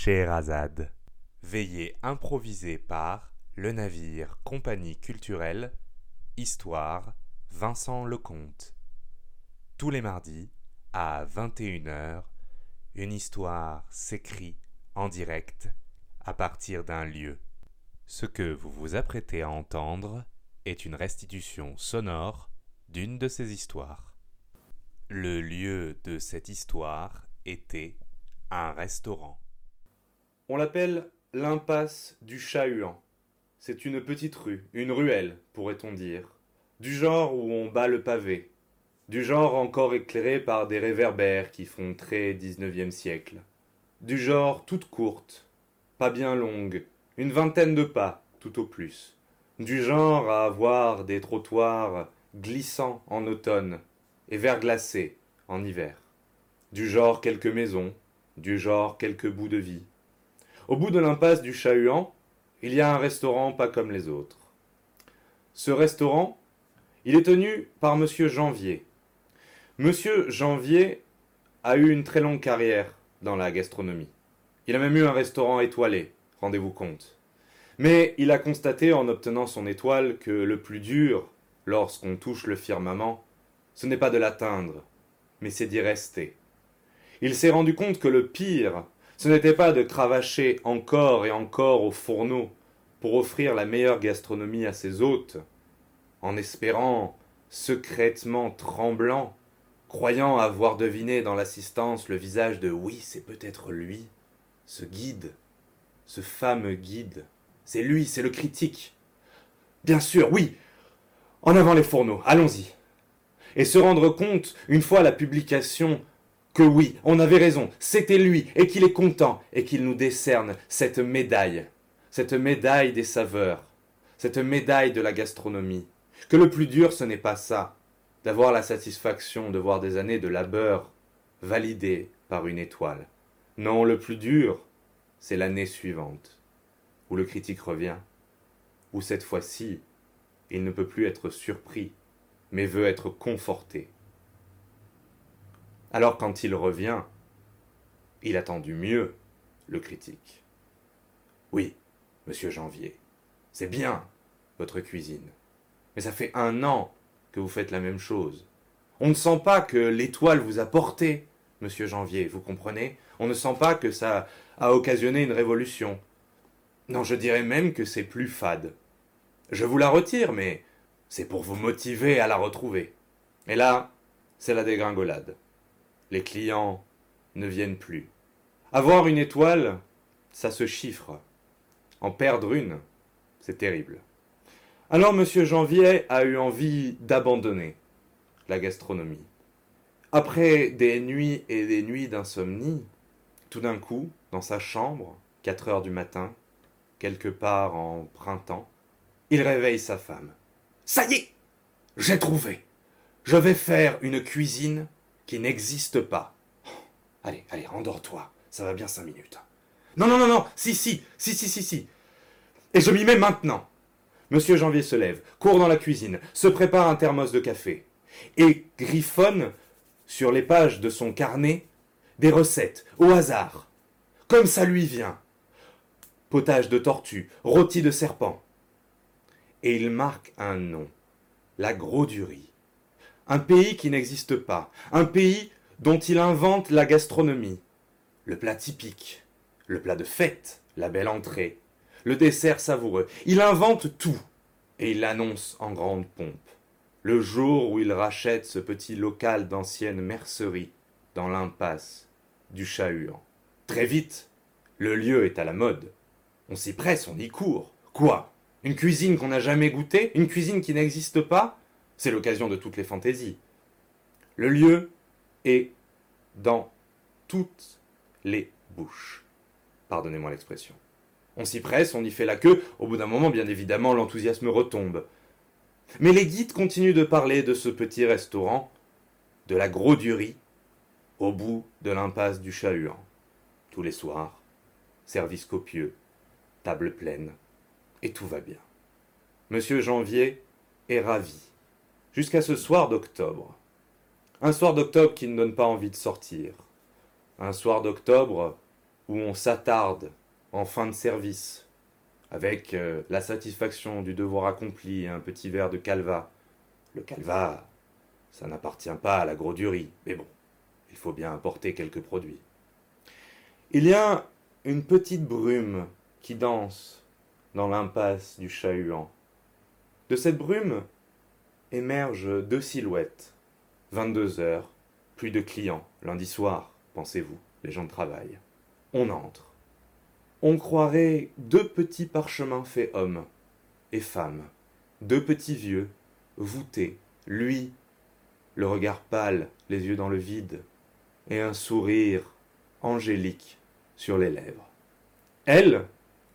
Scheherazade. Veillée improvisée par le navire Compagnie culturelle, Histoire, Vincent Lecomte. Tous les mardis, à 21h, une histoire s'écrit en direct à partir d'un lieu. Ce que vous vous apprêtez à entendre est une restitution sonore d'une de ces histoires. Le lieu de cette histoire était un restaurant. On l'appelle l'impasse du Chat-Huant. C'est une petite rue, une ruelle, pourrait-on dire, du genre où on bat le pavé, du genre encore éclairé par des réverbères qui font très XIXe siècle, du genre toute courte, pas bien longue, une vingtaine de pas, tout au plus, du genre à avoir des trottoirs glissants en automne et verglacés en hiver, du genre quelques maisons, du genre quelques bouts de vie, au bout de l'impasse du Chat-Huant, il y a un restaurant pas comme les autres. Ce restaurant, il est tenu par monsieur Janvier. Monsieur Janvier a eu une très longue carrière dans la gastronomie. Il a même eu un restaurant étoilé, rendez-vous compte. Mais il a constaté en obtenant son étoile que le plus dur, lorsqu'on touche le firmament, ce n'est pas de l'atteindre, mais c'est d'y rester. Il s'est rendu compte que le pire, ce n'était pas de cravacher encore et encore au fourneau pour offrir la meilleure gastronomie à ses hôtes, en espérant, secrètement tremblant, croyant avoir deviné dans l'assistance le visage de oui, c'est peut-être lui, ce guide, ce fameux guide. C'est lui, c'est le critique. Bien sûr, oui. En avant les fourneaux, allons-y. Et se rendre compte, une fois la publication que oui, on avait raison, c'était lui, et qu'il est content, et qu'il nous décerne cette médaille, cette médaille des saveurs, cette médaille de la gastronomie. Que le plus dur, ce n'est pas ça, d'avoir la satisfaction de voir des années de labeur validées par une étoile. Non, le plus dur, c'est l'année suivante, où le critique revient, où cette fois-ci, il ne peut plus être surpris, mais veut être conforté. Alors quand il revient, il attend du mieux, le critique. Oui, monsieur Janvier, c'est bien, votre cuisine. Mais ça fait un an que vous faites la même chose. On ne sent pas que l'étoile vous a porté, monsieur Janvier, vous comprenez? On ne sent pas que ça a occasionné une révolution. Non, je dirais même que c'est plus fade. Je vous la retire, mais c'est pour vous motiver à la retrouver. Et là, c'est la dégringolade les clients ne viennent plus. Avoir une étoile, ça se chiffre. En perdre une, c'est terrible. Alors M. Janvier a eu envie d'abandonner la gastronomie. Après des nuits et des nuits d'insomnie, tout d'un coup, dans sa chambre, quatre heures du matin, quelque part en printemps, il réveille sa femme. Ça y est J'ai trouvé Je vais faire une cuisine qui n'existe pas. Allez, allez, endors-toi. Ça va bien cinq minutes. Non, non, non, non. Si, si, si, si, si, si. Et je m'y mets maintenant. Monsieur Janvier se lève, court dans la cuisine, se prépare un thermos de café et griffonne sur les pages de son carnet des recettes au hasard, comme ça lui vient. Potage de tortue, rôti de serpent. Et il marque un nom, la Graudurie un pays qui n'existe pas, un pays dont il invente la gastronomie, le plat typique, le plat de fête, la belle entrée, le dessert savoureux. Il invente tout et il l'annonce en grande pompe. Le jour où il rachète ce petit local d'ancienne mercerie dans l'impasse du Chat-Huant. Très vite, le lieu est à la mode. On s'y presse, on y court. Quoi? Une cuisine qu'on n'a jamais goûtée? Une cuisine qui n'existe pas? C'est l'occasion de toutes les fantaisies. Le lieu est dans toutes les bouches. Pardonnez-moi l'expression. On s'y presse, on y fait la queue, au bout d'un moment, bien évidemment, l'enthousiasme retombe. Mais les guides continuent de parler de ce petit restaurant, de la Graudurie, au bout de l'impasse du Chat-Huant. Tous les soirs, service copieux, table pleine, et tout va bien. Monsieur Janvier est ravi jusqu'à ce soir d'octobre. Un soir d'octobre qui ne donne pas envie de sortir. Un soir d'octobre où on s'attarde en fin de service, avec euh, la satisfaction du devoir accompli et un petit verre de calva. Le calva, ça n'appartient pas à la grodurie, mais bon, il faut bien apporter quelques produits. Il y a une petite brume qui danse dans l'impasse du chat-huant. De cette brume émergent deux silhouettes. 22 heures, plus de clients, lundi soir, pensez-vous, les gens de travail. On entre. On croirait deux petits parchemins faits hommes et femmes, deux petits vieux, voûtés, lui, le regard pâle, les yeux dans le vide, et un sourire angélique sur les lèvres. Elle,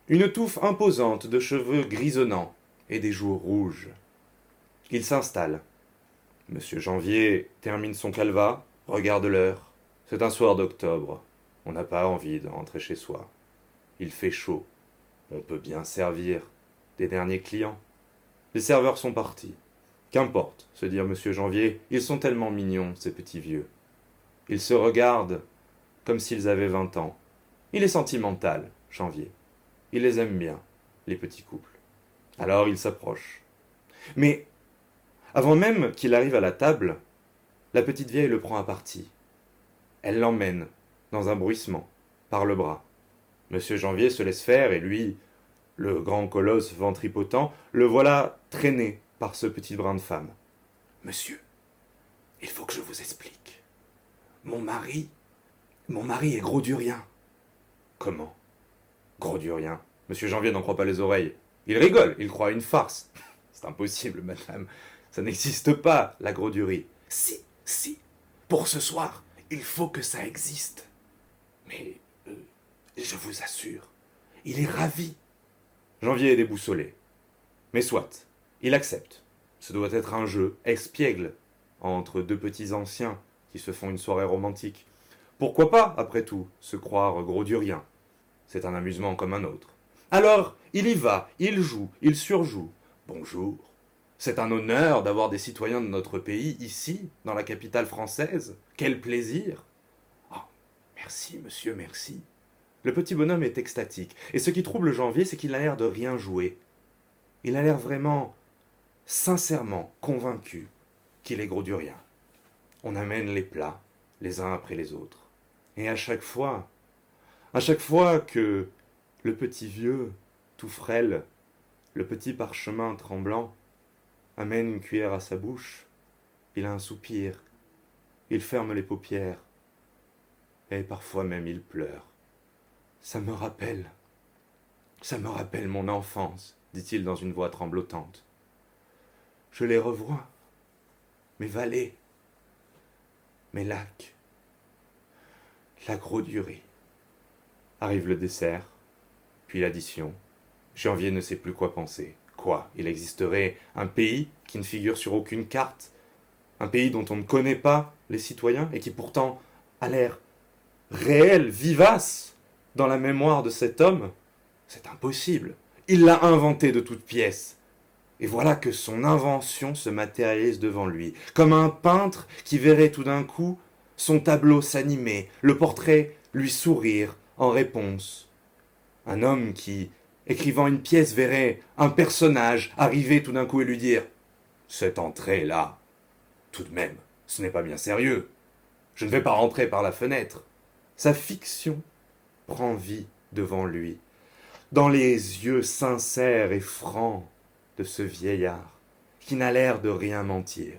une touffe imposante de cheveux grisonnants et des joues rouges. Il s'installe. Monsieur Janvier termine son calva, regarde l'heure. C'est un soir d'octobre. On n'a pas envie de rentrer chez soi. Il fait chaud. On peut bien servir des derniers clients. Les serveurs sont partis. Qu'importe, se dit monsieur Janvier, ils sont tellement mignons, ces petits vieux. Ils se regardent comme s'ils avaient vingt ans. Il est sentimental, Janvier. Il les aime bien, les petits couples. Alors il s'approche. Mais, avant même qu'il arrive à la table, la petite vieille le prend à partie. Elle l'emmène, dans un bruissement, par le bras. Monsieur Janvier se laisse faire et lui, le grand colosse ventripotent, le voilà traîné par ce petit brin de femme. Monsieur, il faut que je vous explique. Mon mari, mon mari est gros du rien. Comment? Gros du rien? Monsieur Janvier n'en croit pas les oreilles. Il rigole, il croit à une farce. C'est impossible, madame. Ça n'existe pas, la gros-durie. Si, si. Pour ce soir, il faut que ça existe. Mais euh, je vous assure, il est ravi. Janvier est déboussolé. Mais soit, il accepte. Ce doit être un jeu espiègle entre deux petits anciens qui se font une soirée romantique. Pourquoi pas, après tout, se croire gros C'est un amusement comme un autre. Alors, il y va, il joue, il surjoue. Bonjour. C'est un honneur d'avoir des citoyens de notre pays ici, dans la capitale française. Quel plaisir. Ah, merci, monsieur, merci. Le petit bonhomme est extatique, et ce qui trouble Janvier, c'est qu'il a l'air de rien jouer. Il a l'air vraiment, sincèrement convaincu qu'il est gros du rien. On amène les plats, les uns après les autres. Et à chaque fois, à chaque fois que le petit vieux, tout frêle, le petit parchemin tremblant, amène une cuillère à sa bouche, il a un soupir, il ferme les paupières, et parfois même il pleure. Ça me rappelle, ça me rappelle mon enfance, dit-il dans une voix tremblotante. Je les revois, mes vallées, mes lacs, la durée. Arrive le dessert, puis l'addition. Janvier ne sait plus quoi penser. Quoi Il existerait un pays qui ne figure sur aucune carte Un pays dont on ne connaît pas les citoyens et qui pourtant a l'air réel, vivace dans la mémoire de cet homme C'est impossible. Il l'a inventé de toutes pièces. Et voilà que son invention se matérialise devant lui, comme un peintre qui verrait tout d'un coup son tableau s'animer, le portrait lui sourire en réponse. Un homme qui, écrivant une pièce, verrait un personnage arriver tout d'un coup et lui dire Cette entrée-là, tout de même, ce n'est pas bien sérieux. Je ne vais pas rentrer par la fenêtre. Sa fiction prend vie devant lui, dans les yeux sincères et francs de ce vieillard qui n'a l'air de rien mentir.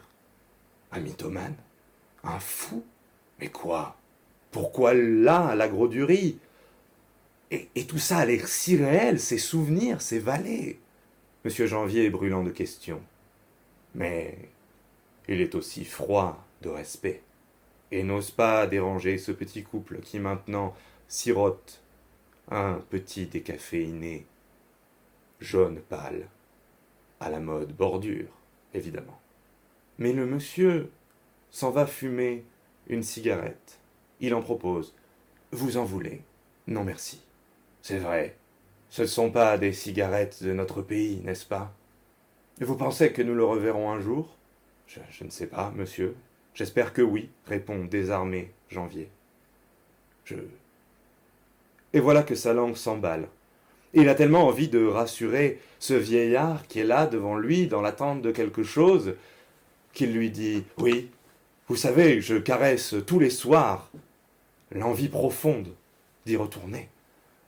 Un mythomane Un fou Mais quoi? Pourquoi là, la et, tout ça a l'air si réel, ces souvenirs, ces vallées. Monsieur Janvier est brûlant de questions. Mais il est aussi froid de respect, et n'ose pas déranger ce petit couple qui maintenant sirote un petit décaféiné, jaune pâle, à la mode bordure, évidemment. Mais le monsieur s'en va fumer une cigarette. Il en propose. Vous en voulez? Non merci. C'est vrai. Ce ne sont pas des cigarettes de notre pays, n'est-ce pas? Vous pensez que nous le reverrons un jour? Je, je, ne sais pas, monsieur. J'espère que oui, répond désarmé Janvier. Je. Et voilà que sa langue s'emballe. Il a tellement envie de rassurer ce vieillard qui est là devant lui dans l'attente de quelque chose qu'il lui dit Oui, vous savez, je caresse tous les soirs l'envie profonde d'y retourner.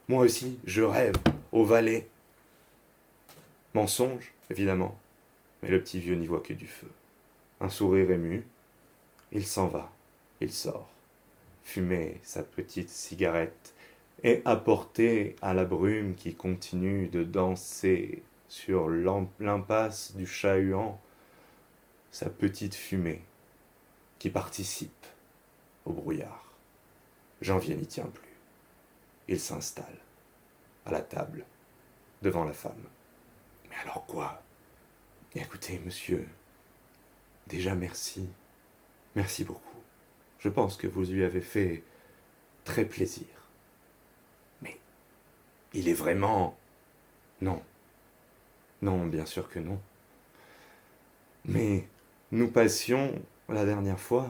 Moi aussi, je rêve au valet. Mensonge, évidemment, mais le petit vieux n'y voit que du feu. Un sourire ému, il s'en va, il sort, fumer sa petite cigarette et apporter à la brume qui continue de danser sur l'impasse du chat-huant sa petite fumée qui participe au brouillard. Janvier n'y tient plus. Il s'installe à la table devant la femme. Mais alors quoi? Écoutez, monsieur, déjà merci. Merci beaucoup. Je pense que vous lui avez fait très plaisir. Mais il est vraiment... Non. Non, bien sûr que non. Mais nous passions la dernière fois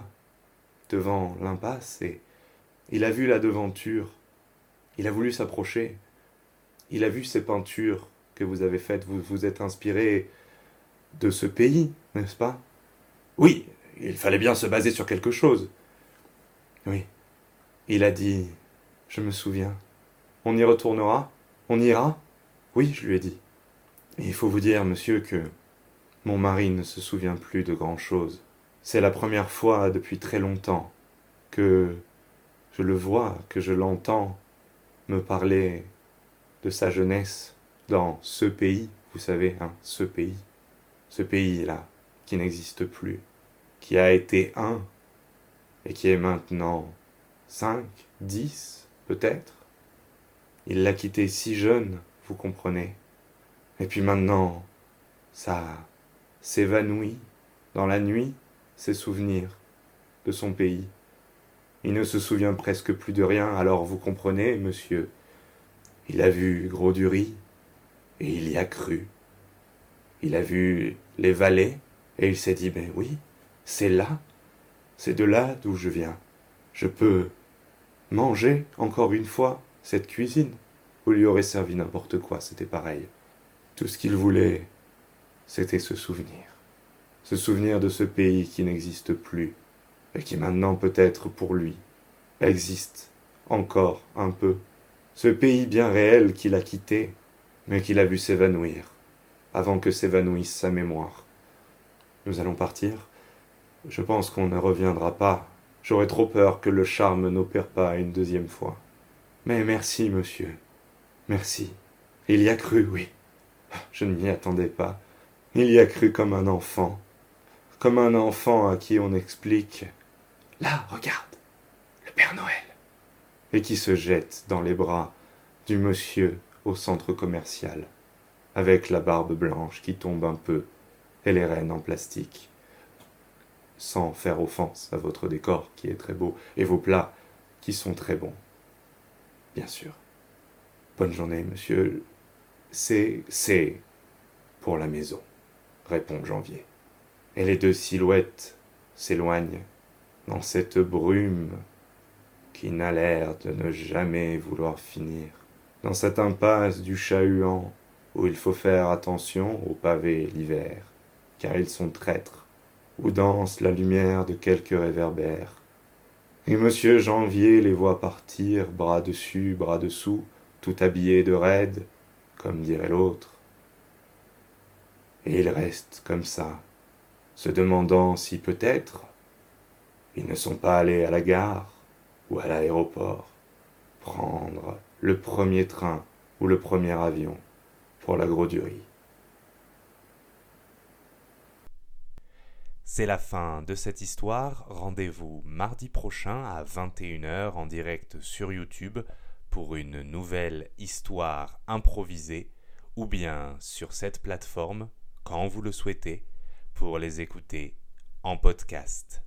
devant l'impasse et il a vu la devanture. Il a voulu s'approcher. Il a vu ces peintures que vous avez faites. Vous vous êtes inspiré de ce pays, n'est-ce pas? Oui, il fallait bien se baser sur quelque chose. Oui. Il a dit Je me souviens. On y retournera? On ira? Oui, je lui ai dit. il faut vous dire, monsieur, que mon mari ne se souvient plus de grand-chose. C'est la première fois depuis très longtemps que je le vois, que je l'entends me parler de sa jeunesse dans ce pays, vous savez, hein, ce pays, ce pays-là, qui n'existe plus, qui a été un, et qui est maintenant cinq, dix, peut-être. Il l'a quitté si jeune, vous comprenez. Et puis maintenant, ça s'évanouit dans la nuit, ses souvenirs de son pays. Il ne se souvient presque plus de rien, alors vous comprenez, monsieur? Il a vu Gros du et il y a cru. Il a vu les vallées, et il s'est dit, ben oui, c'est là, c'est de là d'où je viens. Je peux manger encore une fois cette cuisine. Vous lui aurez servi n'importe quoi, c'était pareil. Tout ce qu'il voulait, c'était se souvenir. Se souvenir de ce pays qui n'existe plus, et qui maintenant peut-être pour lui existe encore un peu, ce pays bien réel qu'il a quitté, mais qu'il a vu s'évanouir, avant que s'évanouisse sa mémoire. Nous allons partir. Je pense qu'on ne reviendra pas. J'aurais trop peur que le charme n'opère pas une deuxième fois. Mais merci, monsieur. Merci. Il y a cru, oui. Je ne m'y attendais pas. Il y a cru comme un enfant. Comme un enfant à qui on explique Là, regarde, le Père Noël. Et qui se jette dans les bras du monsieur au centre commercial, avec la barbe blanche qui tombe un peu et les rênes en plastique. Sans faire offense à votre décor qui est très beau et vos plats qui sont très bons. Bien sûr. Bonne journée, monsieur. C'est. c'est. pour la maison, répond Janvier. Et les deux silhouettes s'éloignent dans cette brume qui n'a l'air de ne jamais vouloir finir, dans cette impasse du chat-huant où il faut faire attention aux pavés l'hiver, car ils sont traîtres, où danse la lumière de quelques réverbères. Et monsieur Janvier les voit partir, bras dessus, bras dessous, tout habillés de raide, comme dirait l'autre. Et il reste comme ça, se demandant si peut-être ils ne sont pas allés à la gare ou à l'aéroport prendre le premier train ou le premier avion pour la Gros-Durie. C'est la fin de cette histoire. Rendez-vous mardi prochain à 21h en direct sur YouTube pour une nouvelle histoire improvisée ou bien sur cette plateforme quand vous le souhaitez pour les écouter en podcast.